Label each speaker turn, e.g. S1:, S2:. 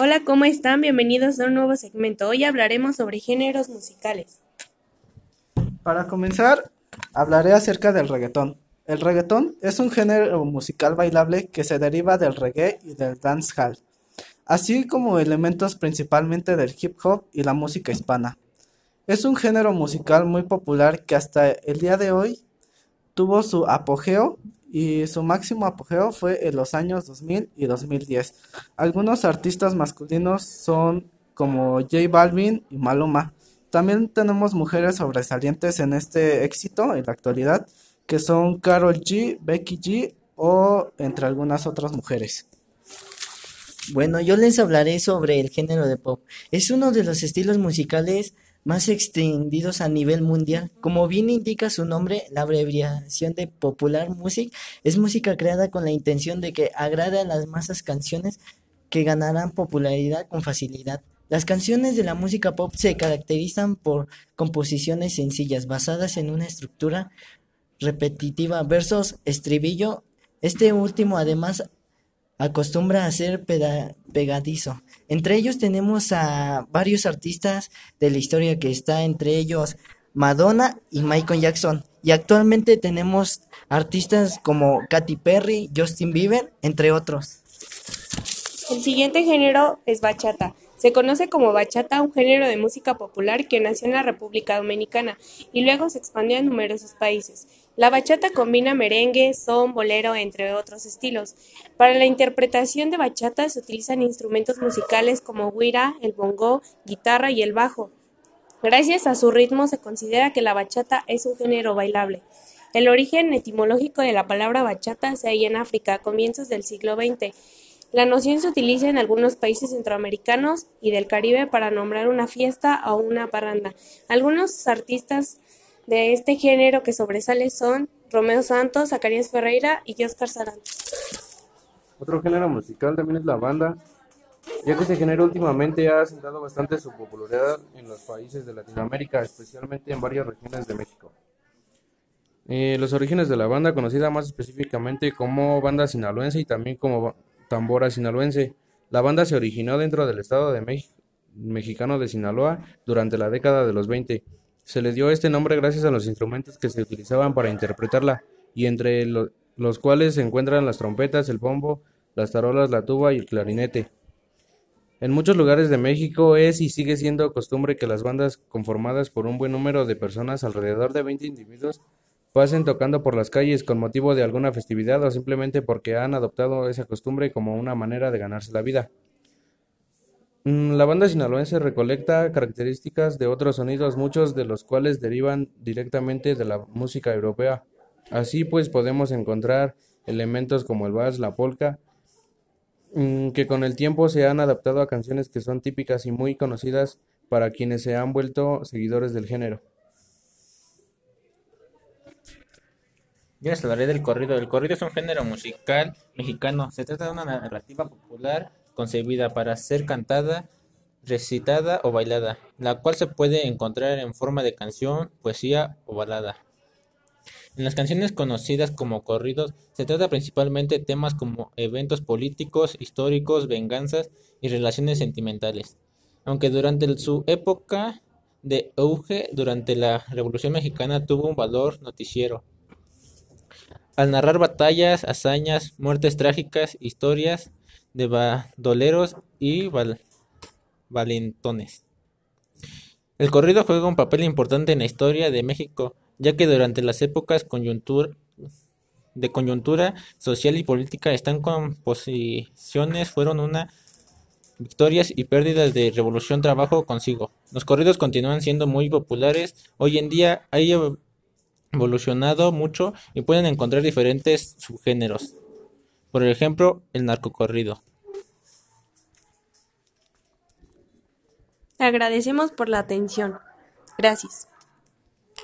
S1: Hola, ¿cómo están? Bienvenidos a un nuevo segmento. Hoy hablaremos sobre géneros musicales.
S2: Para comenzar, hablaré acerca del reggaetón. El reggaetón es un género musical bailable que se deriva del reggae y del dancehall, así como elementos principalmente del hip hop y la música hispana. Es un género musical muy popular que hasta el día de hoy tuvo su apogeo y su máximo apogeo fue en los años 2000 y 2010. Algunos artistas masculinos son como J Balvin y Maluma. También tenemos mujeres sobresalientes en este éxito en la actualidad, que son Carol G, Becky G o entre algunas otras mujeres.
S3: Bueno, yo les hablaré sobre el género de pop. Es uno de los estilos musicales más extendidos a nivel mundial. Como bien indica su nombre, la abreviación de Popular Music es música creada con la intención de que agrade a las masas canciones que ganarán popularidad con facilidad. Las canciones de la música pop se caracterizan por composiciones sencillas basadas en una estructura repetitiva versos estribillo. Este último además acostumbra a ser pegadizo. Entre ellos tenemos a varios artistas de la historia que está entre ellos Madonna y Michael Jackson. Y actualmente tenemos artistas como Katy Perry, Justin Bieber, entre otros.
S1: El siguiente género es bachata. Se conoce como bachata un género de música popular que nació en la República Dominicana y luego se expandió en numerosos países. La bachata combina merengue, son, bolero, entre otros estilos. Para la interpretación de bachata se utilizan instrumentos musicales como guira, el bongo, guitarra y el bajo. Gracias a su ritmo se considera que la bachata es un género bailable. El origen etimológico de la palabra bachata se halla en África a comienzos del siglo XX la noción se utiliza en algunos países centroamericanos y del Caribe para nombrar una fiesta o una parranda. Algunos artistas de este género que sobresale son Romeo Santos, Zacarías Ferreira y Oscar Sarán.
S4: Otro género musical también es la banda, ya que este género últimamente ha asentado bastante su popularidad en los países de Latinoamérica, especialmente en varias regiones de México. Eh, los orígenes de la banda, conocida más específicamente como banda sinaloense y también como tambora sinaloense. La banda se originó dentro del estado de mexicano de Sinaloa durante la década de los 20. Se le dio este nombre gracias a los instrumentos que se utilizaban para interpretarla, y entre los cuales se encuentran las trompetas, el bombo, las tarolas, la tuba y el clarinete. En muchos lugares de México es y sigue siendo costumbre que las bandas conformadas por un buen número de personas, alrededor de 20 individuos, pasen tocando por las calles con motivo de alguna festividad o simplemente porque han adoptado esa costumbre como una manera de ganarse la vida. Mm, la banda sinaloense recolecta características de otros sonidos, muchos de los cuales derivan directamente de la música europea. Así pues podemos encontrar elementos como el vals, la polka, mm, que con el tiempo se han adaptado a canciones que son típicas y muy conocidas para quienes se han vuelto seguidores del género.
S5: Yo les hablaré del corrido. El corrido es un género musical mexicano. Se trata de una narrativa popular concebida para ser cantada, recitada o bailada, la cual se puede encontrar en forma de canción, poesía o balada. En las canciones conocidas como corridos se trata principalmente de temas como eventos políticos, históricos, venganzas y relaciones sentimentales. Aunque durante su época de auge durante la Revolución Mexicana tuvo un valor noticiero al narrar batallas, hazañas, muertes trágicas, historias de bandoleros y valentones. El corrido juega un papel importante en la historia de México, ya que durante las épocas de coyuntura social y política están composiciones fueron una victorias y pérdidas de revolución trabajo consigo. Los corridos continúan siendo muy populares. Hoy en día hay evolucionado mucho y pueden encontrar diferentes subgéneros. Por ejemplo, el narcocorrido.
S1: Agradecemos por la atención. Gracias.